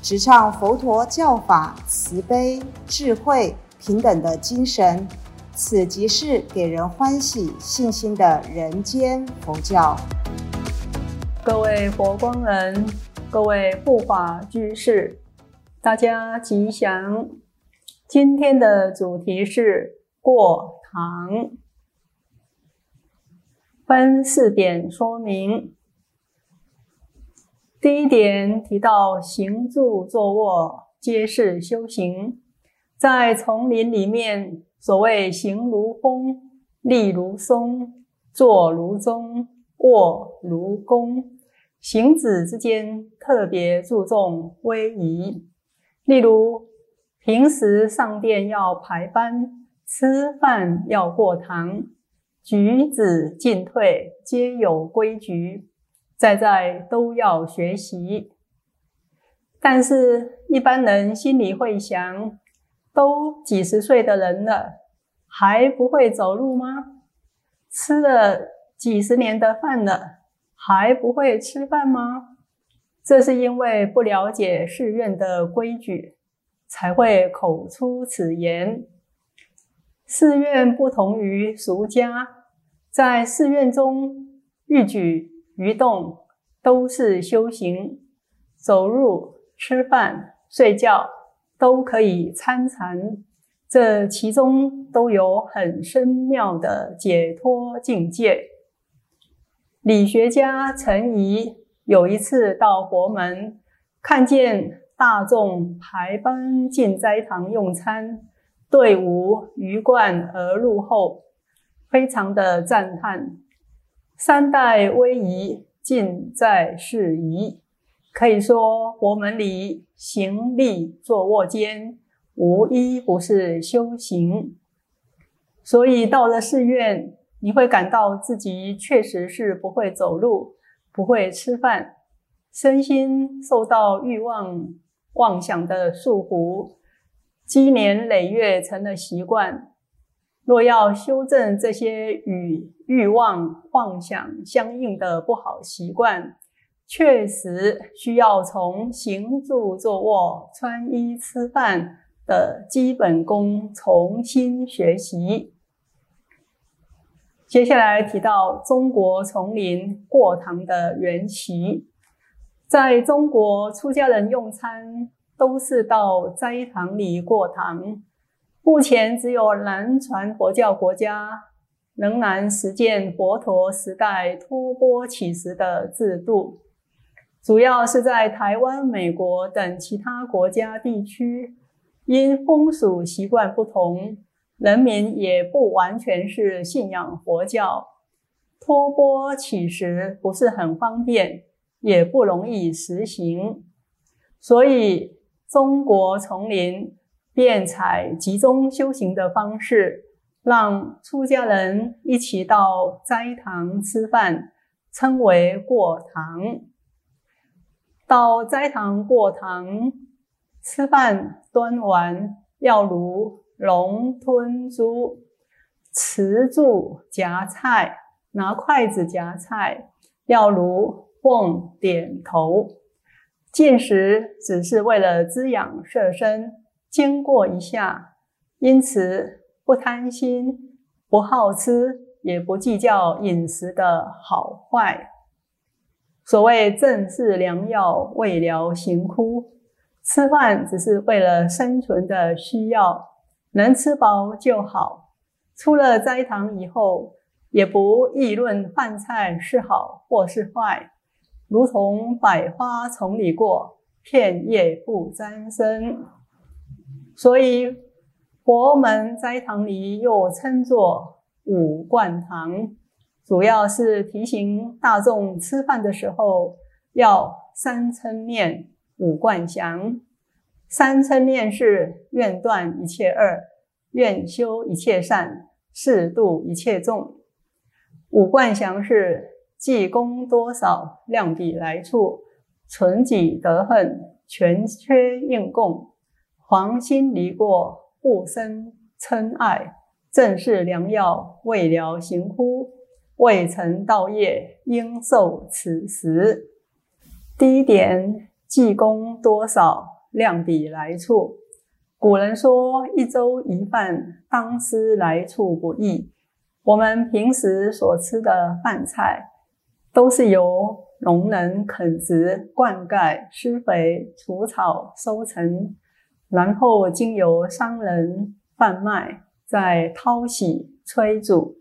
直唱佛陀教法慈悲、智慧、平等的精神。此即是给人欢喜、信心的人间佛教。各位佛光人，各位护法居士，大家吉祥。今天的主题是过堂，分四点说明。第一点提到行住坐卧皆是修行，在丛林里面。所谓行如风，立如松，坐如钟，卧如弓。行止之间特别注重威仪。例如，平时上殿要排班，吃饭要过堂，举止进退皆有规矩，在在都要学习。但是，一般人心里会想。都几十岁的人了，还不会走路吗？吃了几十年的饭了，还不会吃饭吗？这是因为不了解寺院的规矩，才会口出此言。寺院不同于俗家，在寺院中，欲举于动都是修行，走路、吃饭、睡觉。都可以参禅，这其中都有很深妙的解脱境界。理学家陈怡有一次到佛门，看见大众排班进斋堂用餐，队伍鱼贯而入后，非常的赞叹：三代威仪，尽在事宜。可以说，佛门里行立坐卧间，无一不是修行。所以到了寺院，你会感到自己确实是不会走路，不会吃饭，身心受到欲望妄想的束缚，积年累月成了习惯。若要修正这些与欲望妄想相应的不好习惯，确实需要从行住坐卧、穿衣吃饭的基本功重新学习。接下来提到中国丛林过堂的缘起，在中国出家人用餐都是到斋堂里过堂。目前只有南传佛教国家仍然实践佛陀时代托钵乞食的制度。主要是在台湾、美国等其他国家地区，因风俗习惯不同，人民也不完全是信仰佛教，托钵乞食不是很方便，也不容易实行，所以中国丛林便采集中修行的方式，让出家人一起到斋堂吃饭，称为过堂。到斋堂过堂吃饭端碗，要如龙吞珠；持住夹菜，拿筷子夹菜，要如凤点头。进食只是为了滋养色身，经过一下，因此不贪心，不好吃，也不计较饮食的好坏。所谓正是良药，未疗行枯。吃饭只是为了生存的需要，能吃饱就好。出了斋堂以后，也不议论饭菜是好或是坏，如同百花丛里过，片叶不沾身。所以佛门斋堂里又称作五灌堂。主要是提醒大众吃饭的时候要三称念五贯祥，三嗔念是愿断一切恶，愿修一切善，誓度一切众。五观祥是济功多少，量比来处，存己得恨，全缺应供，黄心离过，不生嗔爱，正是良药，未了行乎？未曾道业，应受此时。第一点，济功多少，量比来处。古人说：“一粥一饭，当思来处不易。”我们平时所吃的饭菜，都是由农人垦植、灌溉、施肥、除草、收成，然后经由商人贩卖，再淘洗、炊煮，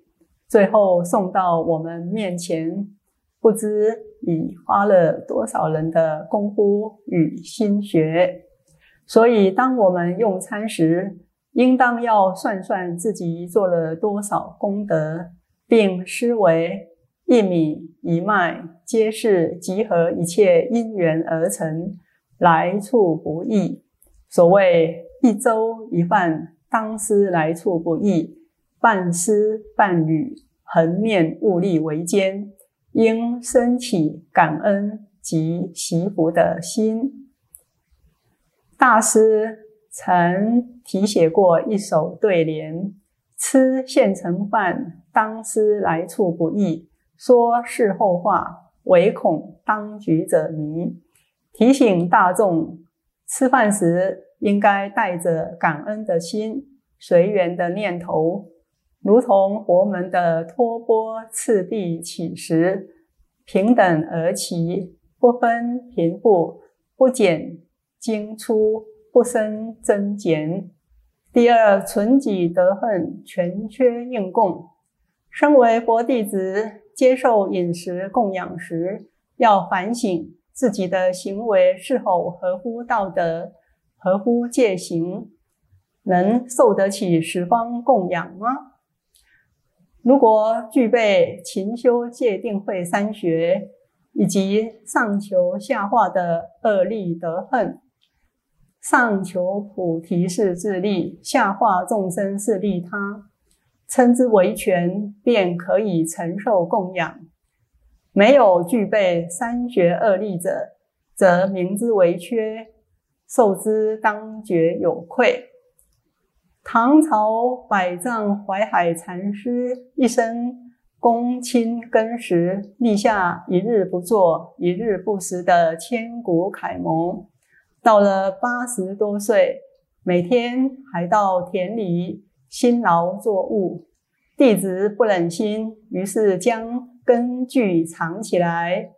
最后送到我们面前，不知已花了多少人的功夫与心血。所以，当我们用餐时，应当要算算自己做了多少功德，并思维一米一麦皆是集合一切因缘而成，来处不易。所谓一粥一饭，当思来处不易，半丝半缕，恒念物力维艰，应升起感恩及祈福的心。大师。曾题写过一首对联：“吃现成饭，当思来处不易；说事后话，唯恐当局者迷。”提醒大众，吃饭时应该带着感恩的心、随缘的念头，如同佛门的托钵次第起食，平等而齐，不分贫富，不减精粗。不生增减。第二，存己得恨，全缺应供。身为佛弟子，接受饮食供养时，要反省自己的行为是否合乎道德、合乎戒行，能受得起十方供养吗？如果具备勤修戒定慧三学，以及上求下化的恶利得恨。上求菩提是自利，下化众生是利他，称之为权，便可以承受供养。没有具备三学二立者，则名之为缺，受之当觉有愧。唐朝百丈怀海禅师一生躬亲耕时，立下一日不做，一日不食的千古楷模。到了八十多岁，每天还到田里辛劳作物，弟子不忍心，于是将根据藏起来。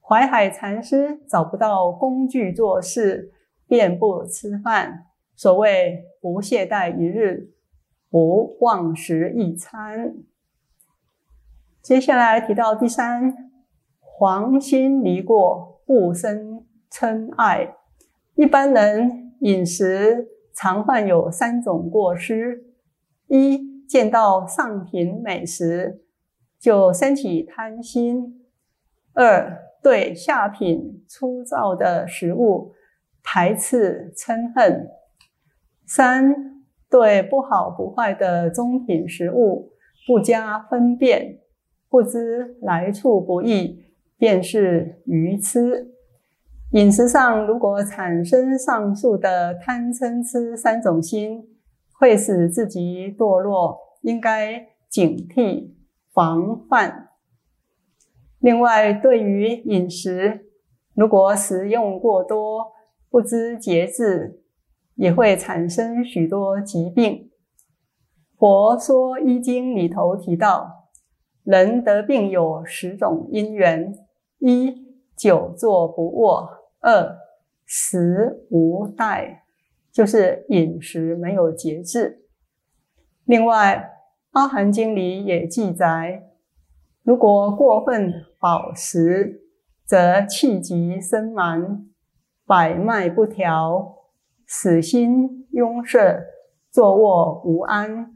淮海禅师找不到工具做事，便不吃饭。所谓不懈怠一日，不忘食一餐。接下来提到第三，黄心离过，不生嗔爱。一般人饮食常患有三种过失：一见到上品美食就升起贪心；二对下品粗糙的食物排斥嗔恨；三对不好不坏的中品食物不加分辨，不知来处不易，便是愚痴。饮食上，如果产生上述的贪嗔痴三种心，会使自己堕落，应该警惕防范。另外，对于饮食，如果食用过多、不知节制，也会产生许多疾病。佛说《医经》里头提到，人得病有十种因缘：一。久坐不卧，二食无怠，就是饮食没有节制。另外，《阿含经》里也记载，如果过分饱食，则气急身满，百脉不调，死心壅塞，坐卧无安；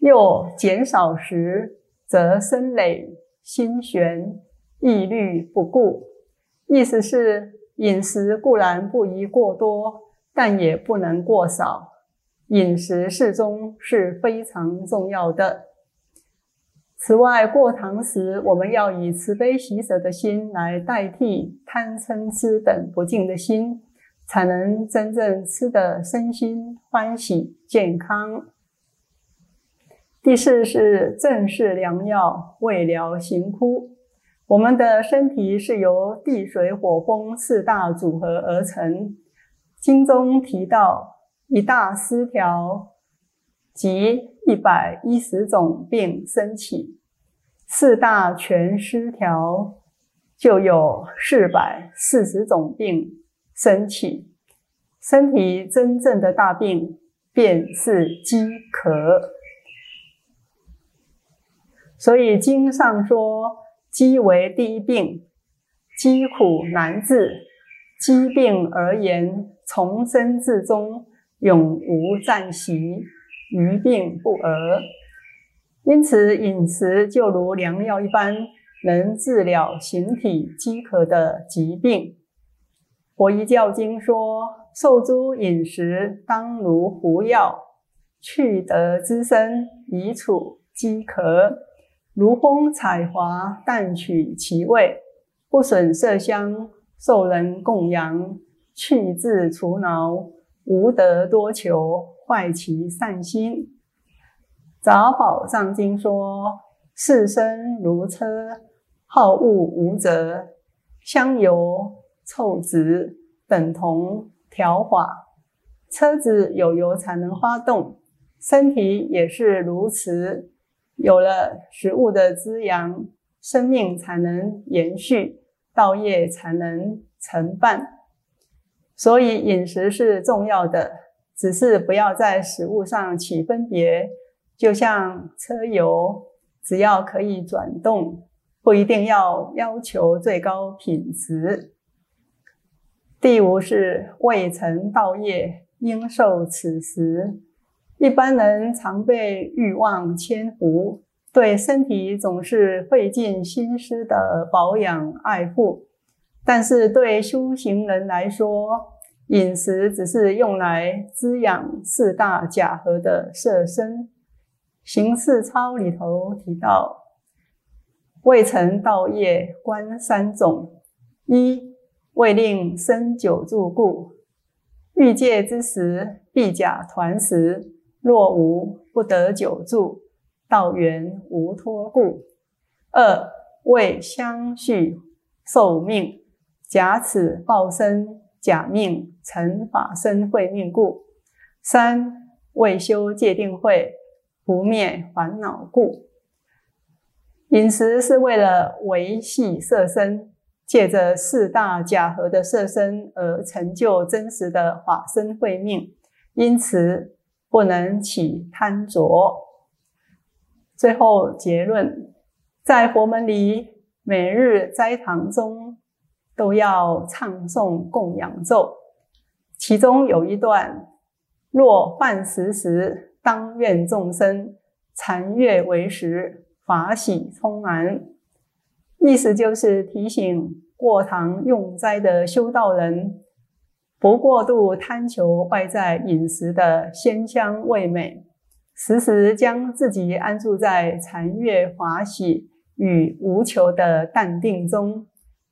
又减少食，则身累心悬，意虑不顾。意思是，饮食固然不宜过多，但也不能过少。饮食适中是非常重要的。此外，过堂时我们要以慈悲喜舍的心来代替贪嗔痴等不净的心，才能真正吃得身心欢喜健康。第四是正视良药，未疗行枯。我们的身体是由地水火风四大组合而成。经中提到一大失调，即一百一十种病升起；四大全失调，就有四百四十种病升起。身体真正的大病，便是饥渴。所以经上说，饥为第一病，饥苦难治。疾病而言，从生至终，永无暂息，余病不讹。因此，饮食就如良药一般，能治疗形体饥渴的疾病。佛一教经说，受诸饮食，当如服药，去得滋生，以处饥渴。如风采华，淡取其味，不损色香，受人供养，去自除恼，无得多求，坏其善心。杂宝藏经说：世身如车，好恶无则，香油臭直，等同调法。车子有油才能发动，身体也是如此。有了食物的滋养，生命才能延续，道业才能承办。所以饮食是重要的，只是不要在食物上起分别。就像车油，只要可以转动，不一定要要求最高品质。第五是未曾道业，应受此食。一般人常被欲望牵服，对身体总是费尽心思的保养爱护。但是对修行人来说，饮食只是用来滋养四大假合的色身。行事操里头提到，未成道业观三种：一未令生久住故，欲界之时必假团食。若无不得久住，道缘无托故。二为相续寿命，假此报身假命成法身慧命故。三未修戒定慧，不灭烦恼故。饮食是为了维系色身，借着四大假合的色身而成就真实的法身慧命，因此。不能起贪着。最后结论，在佛门里，每日斋堂中都要唱诵供养咒，其中有一段：若饭食时，当愿众生禅悦为食，法喜充满。意思就是提醒过堂用斋的修道人。不过度贪求外在饮食的鲜香味美，时时将自己安住在禅悦华喜与无求的淡定中，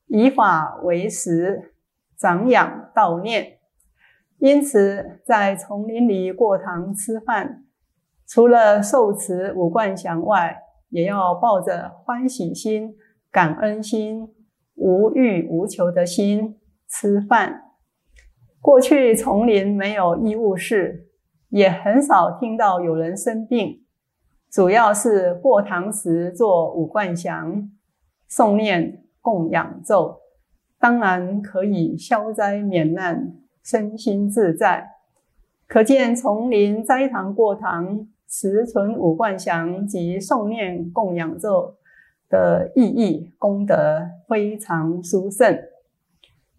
以法为食，长养道念。因此，在丛林里过堂吃饭，除了受持五贯祥外，也要抱着欢喜心、感恩心、无欲无求的心吃饭。过去丛林没有医务室，也很少听到有人生病，主要是过堂时做五贯祥、诵念供养咒，当然可以消灾免难、身心自在。可见丛林斋堂过堂持存五贯祥及诵念供养咒的意义功德非常殊胜。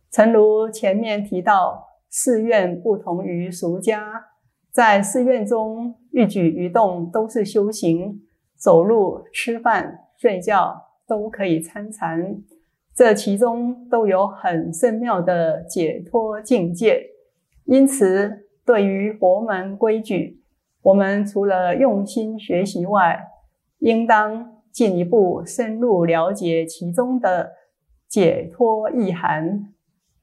诚如前面提到。寺院不同于俗家，在寺院中一举一动都是修行，走路、吃饭、睡觉都可以参禅，这其中都有很深妙的解脱境界。因此，对于佛门规矩，我们除了用心学习外，应当进一步深入了解其中的解脱意涵，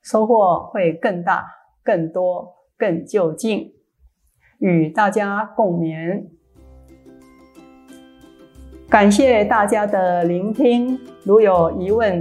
收获会更大、更多、更就近。与大家共勉。感谢大家的聆听，如有疑问，